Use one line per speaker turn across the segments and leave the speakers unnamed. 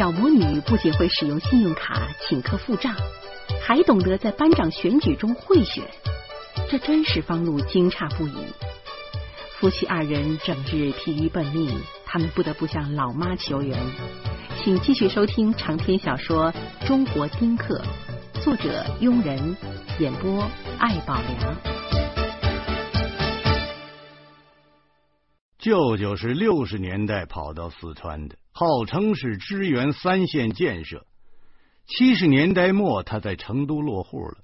小魔女不仅会使用信用卡请客付账，还懂得在班长选举中贿选，这真使方路惊诧不已。夫妻二人整日疲于奔命，他们不得不向老妈求援。请继续收听长篇小说《中国丁克》，作者庸人，演播艾宝良。
舅舅是六十年代跑到四川的，号称是支援三线建设。七十年代末，他在成都落户了。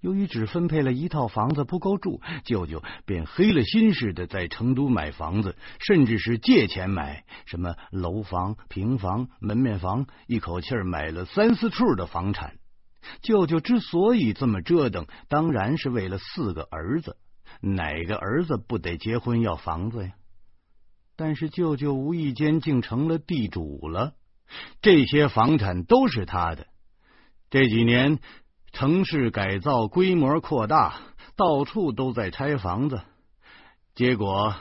由于只分配了一套房子不够住，舅舅便黑了心似的在成都买房子，甚至是借钱买，什么楼房、平房、门面房，一口气买了三四处的房产。舅舅之所以这么折腾，当然是为了四个儿子，哪个儿子不得结婚要房子呀？但是舅舅无意间竟成了地主了，这些房产都是他的。这几年。城市改造规模扩大，到处都在拆房子，结果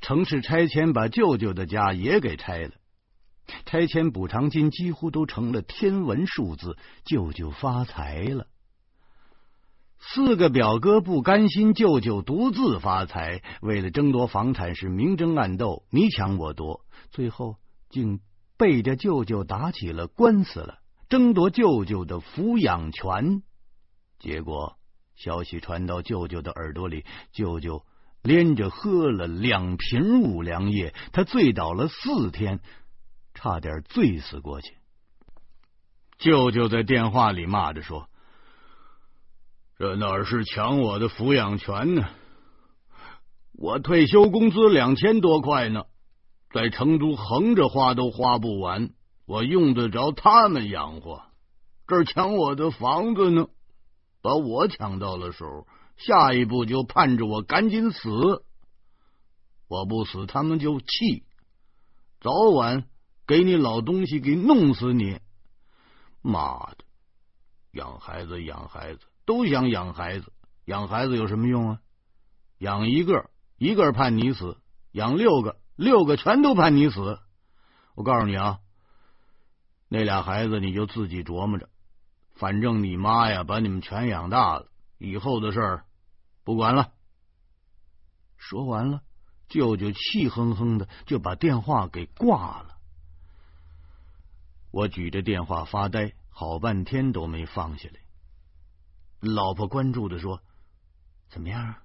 城市拆迁把舅舅的家也给拆了，拆迁补偿金几乎都成了天文数字，舅舅发财了。四个表哥不甘心舅舅独自发财，为了争夺房产是明争暗斗，你抢我夺，最后竟背着舅舅打起了官司了。争夺舅舅的抚养权，结果消息传到舅舅的耳朵里，舅舅连着喝了两瓶五粮液，他醉倒了四天，差点醉死过去。舅舅在电话里骂着说：“这哪是抢我的抚养权呢？我退休工资两千多块呢，在成都横着花都花不完。”我用得着他们养活？这抢我的房子呢，把我抢到了手，下一步就盼着我赶紧死。我不死，他们就气，早晚给你老东西给弄死你！妈的，养孩子养孩子都想养孩子，养孩子有什么用啊？养一个一个判你死，养六个六个全都判你死。我告诉你啊！那俩孩子你就自己琢磨着，反正你妈呀把你们全养大了，以后的事儿不管了。说完了，舅舅气哼哼的就把电话给挂了。我举着电话发呆，好半天都没放下来。老婆关注的说：“怎么样？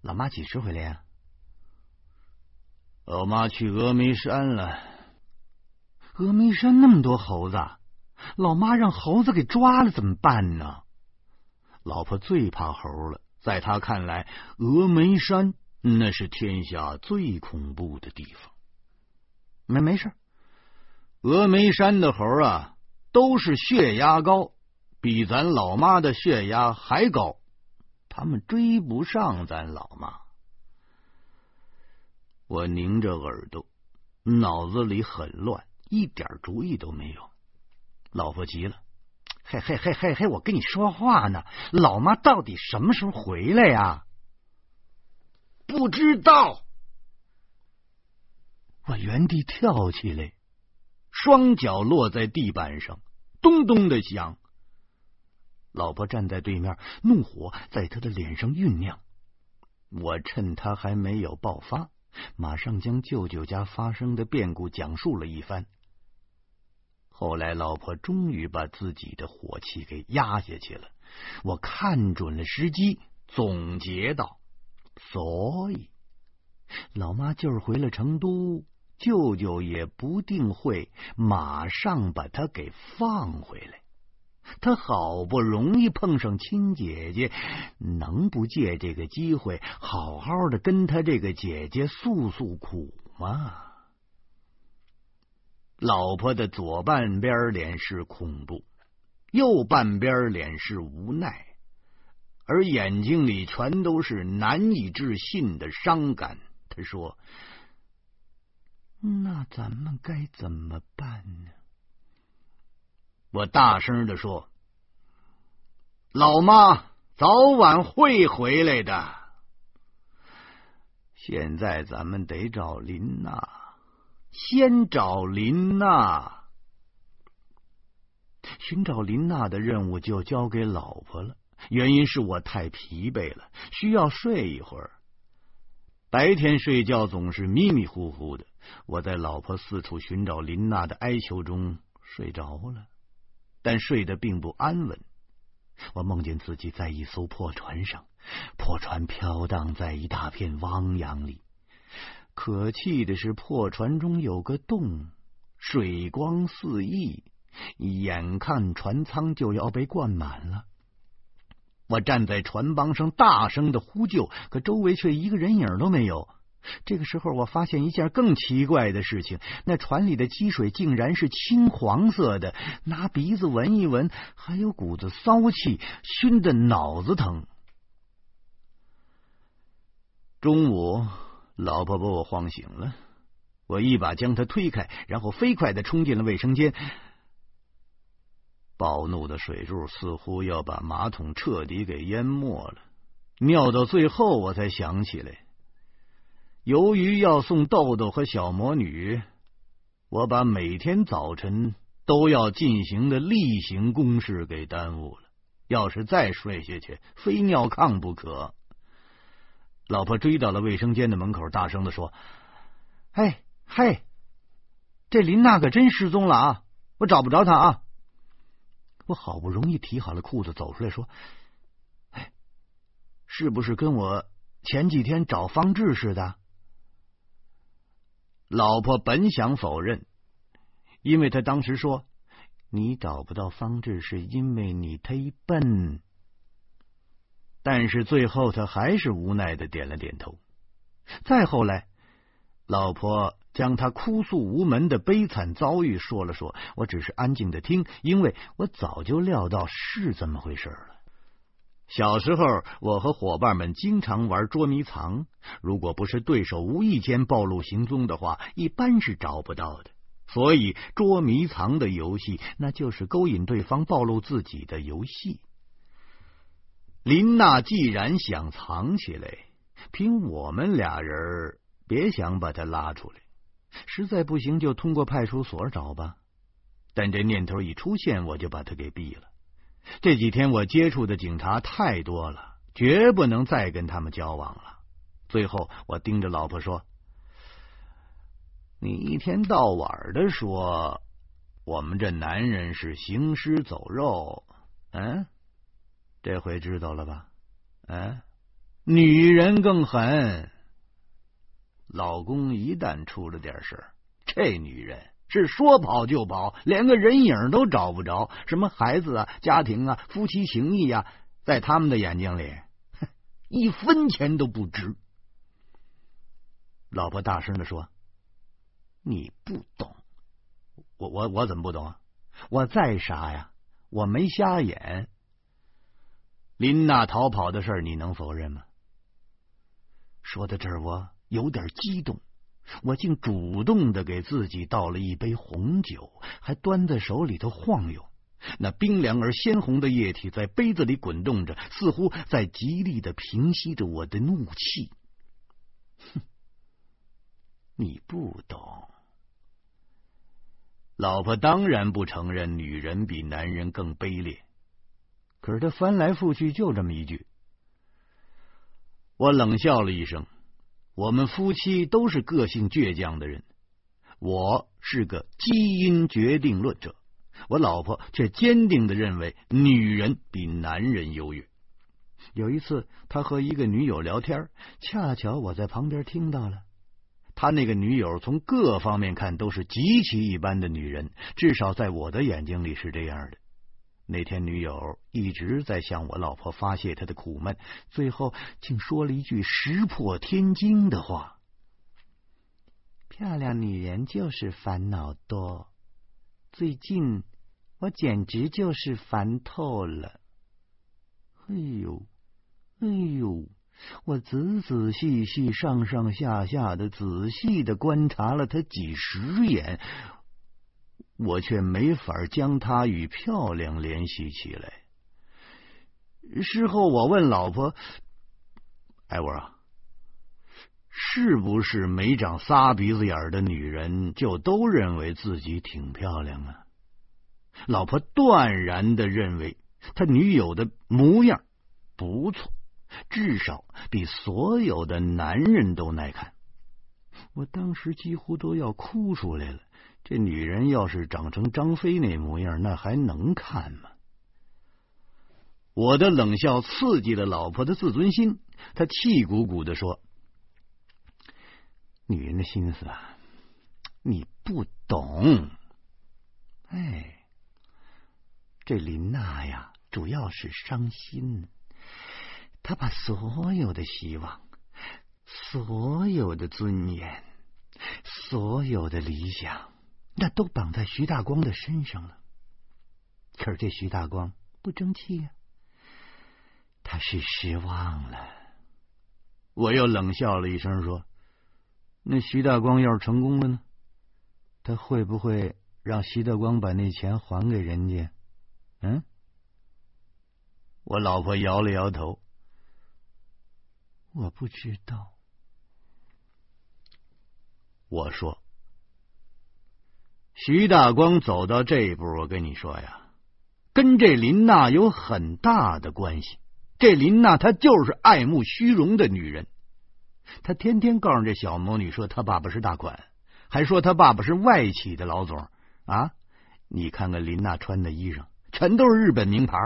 老妈几时回来呀？”老妈去峨眉山了。峨眉山那么多猴子，老妈让猴子给抓了怎么办呢？老婆最怕猴了，在她看来，峨眉山那是天下最恐怖的地方。没没事，峨眉山的猴啊，都是血压高，比咱老妈的血压还高，他们追不上咱老妈。我拧着耳朵，脑子里很乱。一点主意都没有，老婆急了，嘿嘿嘿嘿嘿，我跟你说话呢，老妈到底什么时候回来呀？不知道。我原地跳起来，双脚落在地板上，咚咚的响。老婆站在对面，怒火在他的脸上酝酿。我趁他还没有爆发，马上将舅舅家发生的变故讲述了一番。后来，老婆终于把自己的火气给压下去了。我看准了时机，总结道：“所以，老妈就是回了成都，舅舅也不定会马上把他给放回来。他好不容易碰上亲姐姐，能不借这个机会好好的跟他这个姐姐诉诉苦吗？”老婆的左半边脸是恐怖，右半边脸是无奈，而眼睛里全都是难以置信的伤感。他说：“那咱们该怎么办呢？”我大声的说：“老妈早晚会回来的。现在咱们得找林娜。”先找林娜。寻找林娜的任务就交给老婆了。原因是我太疲惫了，需要睡一会儿。白天睡觉总是迷迷糊糊的，我在老婆四处寻找林娜的哀求中睡着了，但睡得并不安稳。我梦见自己在一艘破船上，破船飘荡在一大片汪洋里。可气的是，破船中有个洞，水光四溢，眼看船舱就要被灌满了。我站在船帮上，大声的呼救，可周围却一个人影都没有。这个时候，我发现一件更奇怪的事情：那船里的积水竟然是青黄色的，拿鼻子闻一闻，还有股子骚气，熏得脑子疼。中午，老婆把我晃醒了，我一把将她推开，然后飞快的冲进了卫生间。暴怒的水柱似乎要把马桶彻底给淹没了，尿到最后，我才想起来。由于要送豆豆和小魔女，我把每天早晨都要进行的例行公事给耽误了。要是再睡下去，非尿炕不可。老婆追到了卫生间的门口，大声的说：“嘿，嘿，这林娜可真失踪了啊！我找不着她啊！”我好不容易提好了裤子，走出来说：“哎，是不是跟我前几天找方志似的？”老婆本想否认，因为他当时说：“你找不到方志是因为你忒笨。”但是最后他还是无奈的点了点头。再后来，老婆将他哭诉无门的悲惨遭遇说了说，我只是安静的听，因为我早就料到是这么回事了。小时候，我和伙伴们经常玩捉迷藏。如果不是对手无意间暴露行踪的话，一般是找不到的。所以，捉迷藏的游戏，那就是勾引对方暴露自己的游戏。林娜既然想藏起来，凭我们俩人，别想把她拉出来。实在不行，就通过派出所找吧。但这念头一出现，我就把他给毙了。这几天我接触的警察太多了，绝不能再跟他们交往了。最后，我盯着老婆说：“你一天到晚的说我们这男人是行尸走肉，嗯，这回知道了吧？嗯，女人更狠。老公一旦出了点事儿，这女人。”是说跑就跑，连个人影都找不着。什么孩子啊、家庭啊、夫妻情谊呀，在他们的眼睛里，一分钱都不值。老婆大声的说：“你不懂，我我我怎么不懂啊？我再傻呀，我没瞎眼。林娜逃跑的事，你能否认吗？”说到这儿，我有点激动。我竟主动的给自己倒了一杯红酒，还端在手里头晃悠。那冰凉而鲜红的液体在杯子里滚动着，似乎在极力的平息着我的怒气。哼，你不懂。老婆当然不承认女人比男人更卑劣，可是她翻来覆去就这么一句。我冷笑了一声。我们夫妻都是个性倔强的人，我是个基因决定论者，我老婆却坚定的认为女人比男人优越。有一次，他和一个女友聊天，恰巧我在旁边听到了。他那个女友从各方面看都是极其一般的女人，至少在我的眼睛里是这样的。那天，女友一直在向我老婆发泄她的苦闷，最后竟说了一句石破天惊的话：“漂亮女人就是烦恼多，最近我简直就是烦透了。”哎呦，哎呦！我仔仔细细、上上下下的仔细的观察了她几十眼。我却没法将她与漂亮联系起来。事后我问老婆：“艾文啊，是不是没长仨鼻子眼的女人就都认为自己挺漂亮啊？”老婆断然的认为他女友的模样不错，至少比所有的男人都耐看。我当时几乎都要哭出来了。这女人要是长成张飞那模样，那还能看吗？我的冷笑刺激了老婆的自尊心，她气鼓鼓的说：“女人的心思啊，你不懂。哎，这林娜呀，主要是伤心，她把所有的希望、所有的尊严、所有的理想，那都绑在徐大光的身上了。可是这徐大光不争气呀。”他是失望了，我又冷笑了一声说：“那徐大光要是成功了呢？他会不会让徐大光把那钱还给人家？”嗯，我老婆摇了摇头：“我不知道。”我说：“徐大光走到这一步，我跟你说呀，跟这林娜有很大的关系。”这林娜她就是爱慕虚荣的女人，她天天告诉这小魔女说她爸爸是大款，还说她爸爸是外企的老总啊！你看看林娜穿的衣裳，全都是日本名牌，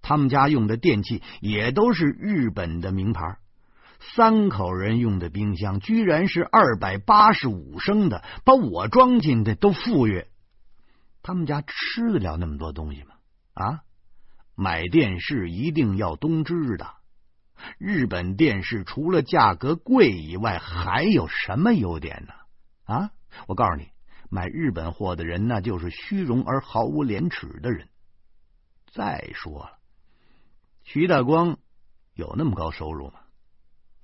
他们家用的电器也都是日本的名牌，三口人用的冰箱居然是二百八十五升的，把我装进的都富裕。他们家吃得了那么多东西吗？啊？买电视一定要东芝的。日本电视除了价格贵以外，还有什么优点呢？啊，我告诉你，买日本货的人那就是虚荣而毫无廉耻的人。再说了，徐大光有那么高收入吗？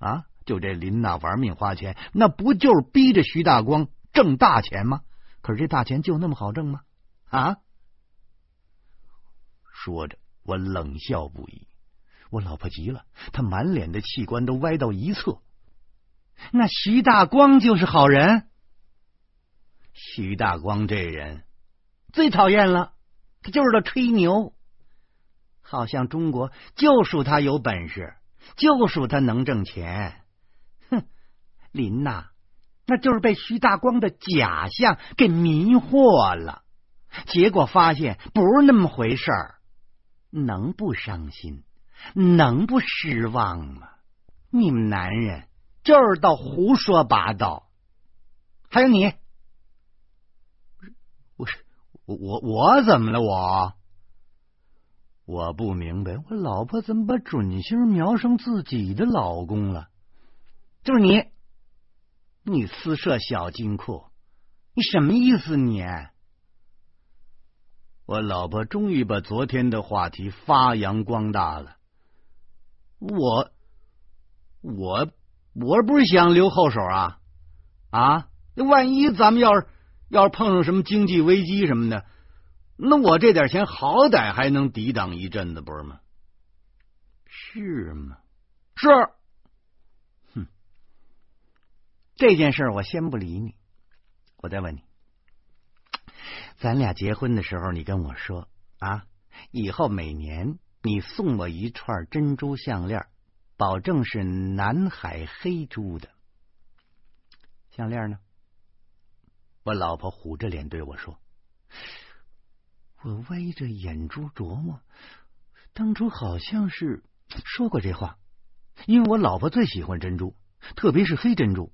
啊，就这林娜玩命花钱，那不就是逼着徐大光挣大钱吗？可是这大钱就那么好挣吗？啊？说着。我冷笑不已，我老婆急了，她满脸的器官都歪到一侧。那徐大光就是好人。徐大光这人最讨厌了，他就是个吹牛，好像中国就属他有本事，就属他能挣钱。哼，林娜那就是被徐大光的假象给迷惑了，结果发现不是那么回事儿。能不伤心，能不失望吗？你们男人就是到胡说八道。还有你，我我我我怎么了？我我不明白，我老婆怎么把准星瞄上自己的老公了？就是你，你私设小金库，你什么意思？你？我老婆终于把昨天的话题发扬光大了。我我我不是想留后手啊啊！那万一咱们要是要是碰上什么经济危机什么的，那我这点钱好歹还能抵挡一阵子，不是吗？是吗？是。哼，这件事我先不理你，我再问你。咱俩结婚的时候，你跟我说啊，以后每年你送我一串珍珠项链，保证是南海黑珠的项链呢。我老婆虎着脸对我说：“我歪着眼珠琢磨，当初好像是说过这话，因为我老婆最喜欢珍珠，特别是黑珍珠。”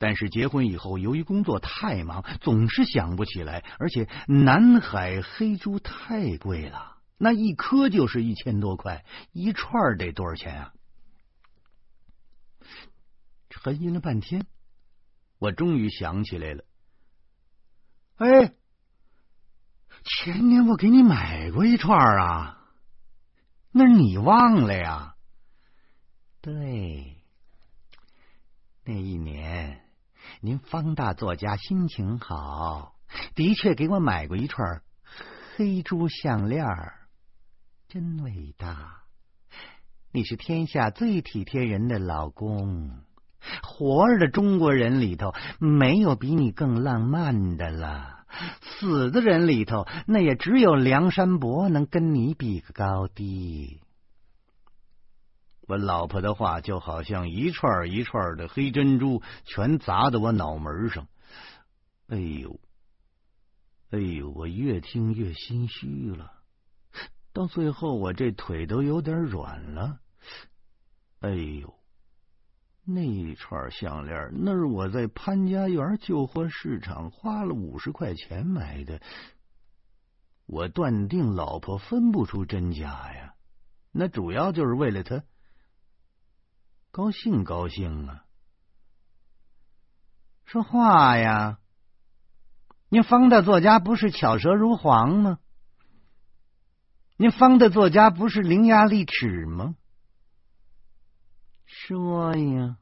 但是结婚以后，由于工作太忙，总是想不起来，而且南海黑珠太贵了，那一颗就是一千多块，一串得多少钱啊？沉吟了半天，我终于想起来了。哎，前年我给你买过一串啊，那你忘了呀？对，那一年。您方大作家心情好，的确给我买过一串黑珠项链，真伟大！你是天下最体贴人的老公，活着的中国人里头没有比你更浪漫的了。
死的人里头，那也只有梁山伯能跟你比个高低。
我老婆的话就好像一串一串的黑珍珠，全砸在我脑门上。哎呦，哎呦，我越听越心虚了。到最后，我这腿都有点软了。哎呦，那串项链那是我在潘家园旧货市场花了五十块钱买的。我断定老婆分不出真假呀，那主要就是为了他。高兴高兴啊！
说话呀！您方大作家不是巧舌如簧吗？您方大作家不是伶牙俐齿吗？说呀！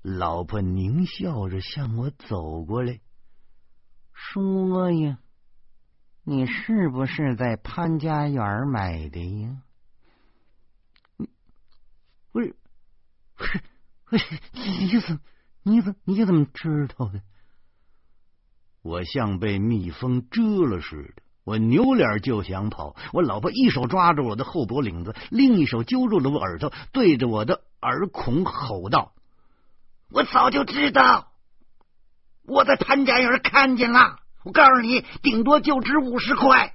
老婆狞笑着向我走过来，
说呀！你是不是在潘家园买的呀？不是，不是，不是，你怎，你怎，你怎么知道的？
我像被蜜蜂蛰了似的，我扭脸就想跑。我老婆一手抓住我的后脖领子，另一手揪住了我耳朵，对着我的耳孔吼道：“我早就知道，我在潘家园看见了。我告诉你，顶多就值五十块。”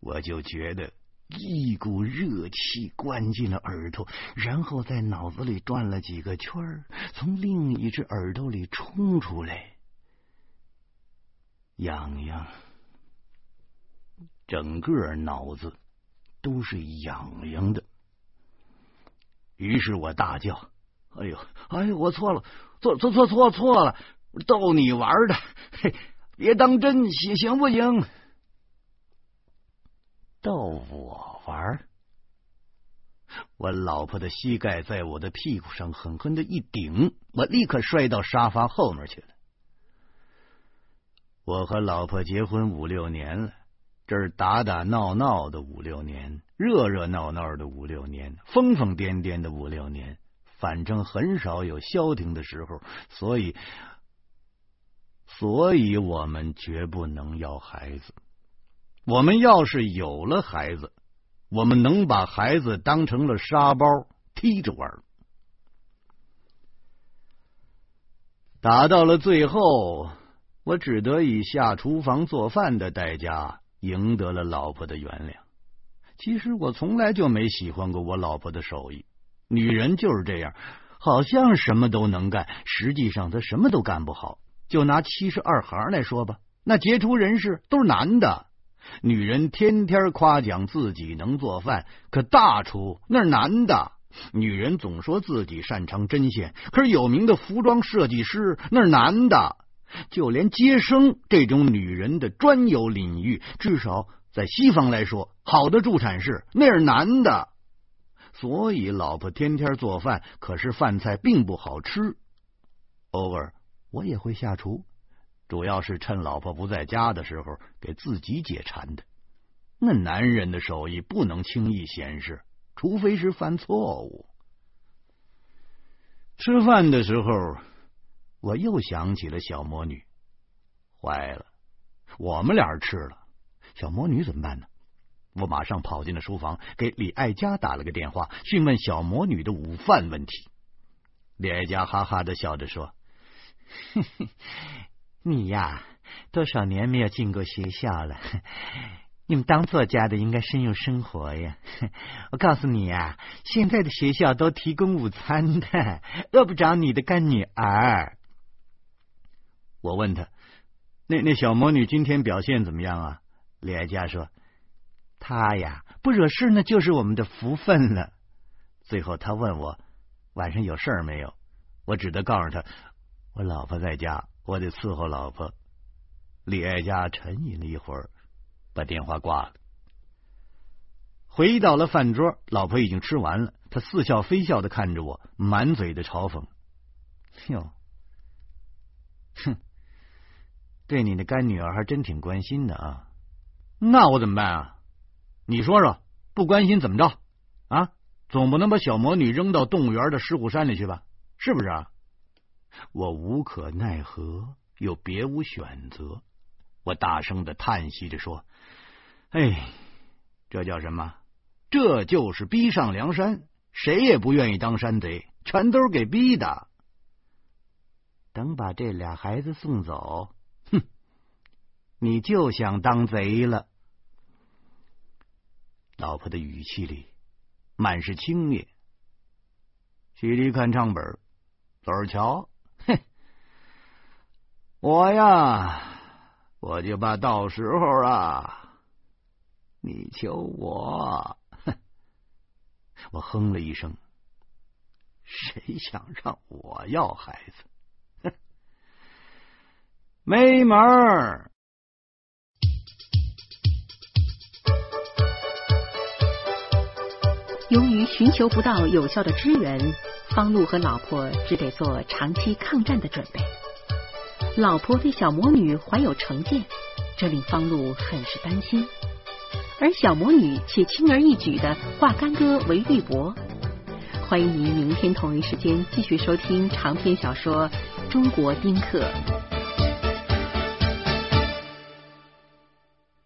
我就觉得。一股热气灌进了耳朵，然后在脑子里转了几个圈儿，从另一只耳朵里冲出来，痒痒，整个脑子都是痒痒的。于是我大叫：“哎呦，哎呦，我错了，错错错错错了，逗你玩的，嘿，别当真，行行不行？”逗我玩？我老婆的膝盖在我的屁股上狠狠的一顶，我立刻摔到沙发后面去了。我和老婆结婚五六年了，这儿打打闹闹的五六年，热热闹闹的五六年，疯疯癫癫的五六年，反正很少有消停的时候，所以，所以我们绝不能要孩子。我们要是有了孩子，我们能把孩子当成了沙包踢着玩。打到了最后，我只得以下厨房做饭的代价赢得了老婆的原谅。其实我从来就没喜欢过我老婆的手艺，女人就是这样，好像什么都能干，实际上她什么都干不好。就拿七十二行来说吧，那杰出人士都是男的。女人天天夸奖自己能做饭，可大厨那是男的；女人总说自己擅长针线，可是有名的服装设计师那是男的。就连接生这种女人的专有领域，至少在西方来说，好的助产士那是男的。所以，老婆天天做饭，可是饭菜并不好吃。偶尔我也会下厨。主要是趁老婆不在家的时候给自己解馋的。那男人的手艺不能轻易显示，除非是犯错误。吃饭的时候，我又想起了小魔女。坏了，我们俩吃了，小魔女怎么办呢？我马上跑进了书房，给李爱佳打了个电话，询问小魔女的午饭问题。李爱佳哈哈的笑着说：“。”
你呀，多少年没有进过学校了？你们当作家的应该深有生活呀。我告诉你呀，现在的学校都提供午餐的，饿不着你的干女儿。
我问他，那那小魔女今天表现怎么样啊？李爱佳说，
她呀，不惹事那就是我们的福分了。最后他问我晚上有事儿没有，我只得告诉他，我老婆在家。我得伺候老婆。
李爱佳沉吟了一会儿，把电话挂了。回到了饭桌，老婆已经吃完了。她似笑非笑的看着我，满嘴的嘲讽：“
哟，哼，对你的干女儿还真挺关心的啊。
那我怎么办啊？你说说，不关心怎么着啊？总不能把小魔女扔到动物园的狮虎山里去吧？是不是啊？”我无可奈何，又别无选择。我大声的叹息着说：“哎，这叫什么？这就是逼上梁山，谁也不愿意当山贼，全都是给逼的。
等把这俩孩子送走，哼，你就想当贼了。”
老婆的语气里满是轻蔑。徐离看账本，走着瞧，哼，我呀。我就怕到时候啊，你求我，哼！我哼了一声。谁想让我要孩子？哼，没门儿！
由于寻求不到有效的支援，方路和老婆只得做长期抗战的准备。老婆对小魔女怀有成见，这令方路很是担心。而小魔女却轻而易举的化干戈为玉帛。欢迎您明天同一时间继续收听长篇小说《中国丁克》。